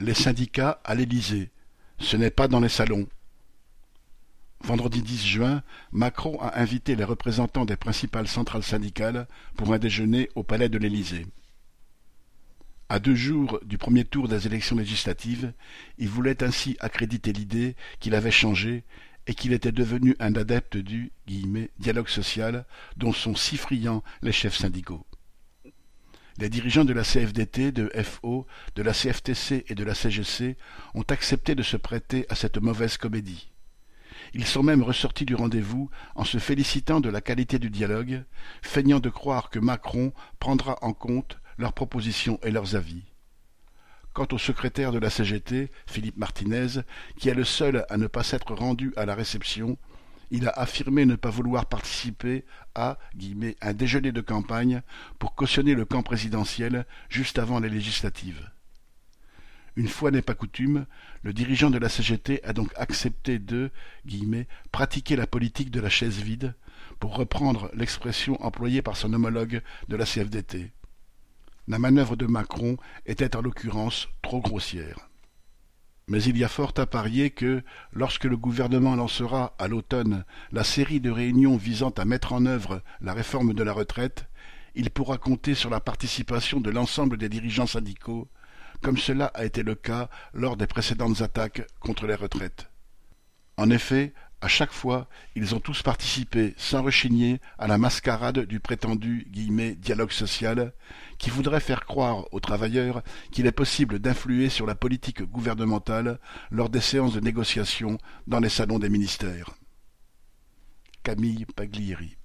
Les syndicats à l'Élysée. Ce n'est pas dans les salons. Vendredi 10 juin, Macron a invité les représentants des principales centrales syndicales pour un déjeuner au palais de l'Élysée. À deux jours du premier tour des élections législatives, il voulait ainsi accréditer l'idée qu'il avait changé et qu'il était devenu un adepte du dialogue social dont sont si friands les chefs syndicaux. Les dirigeants de la CFDT, de FO, de la CFTC et de la CGC ont accepté de se prêter à cette mauvaise comédie. Ils sont même ressortis du rendez-vous en se félicitant de la qualité du dialogue, feignant de croire que Macron prendra en compte leurs propositions et leurs avis. Quant au secrétaire de la CGT, Philippe Martinez, qui est le seul à ne pas s'être rendu à la réception, il a affirmé ne pas vouloir participer à un déjeuner de campagne pour cautionner le camp présidentiel juste avant les législatives. Une fois n'est pas coutume, le dirigeant de la CGT a donc accepté de pratiquer la politique de la chaise vide, pour reprendre l'expression employée par son homologue de la CFDT. La manœuvre de Macron était en l'occurrence trop grossière. Mais il y a fort à parier que, lorsque le gouvernement lancera, à l'automne, la série de réunions visant à mettre en œuvre la réforme de la retraite, il pourra compter sur la participation de l'ensemble des dirigeants syndicaux, comme cela a été le cas lors des précédentes attaques contre les retraites. En effet, à chaque fois, ils ont tous participé, sans rechigner, à la mascarade du prétendu dialogue social, qui voudrait faire croire aux travailleurs qu'il est possible d'influer sur la politique gouvernementale lors des séances de négociation dans les salons des ministères. Camille Paglieri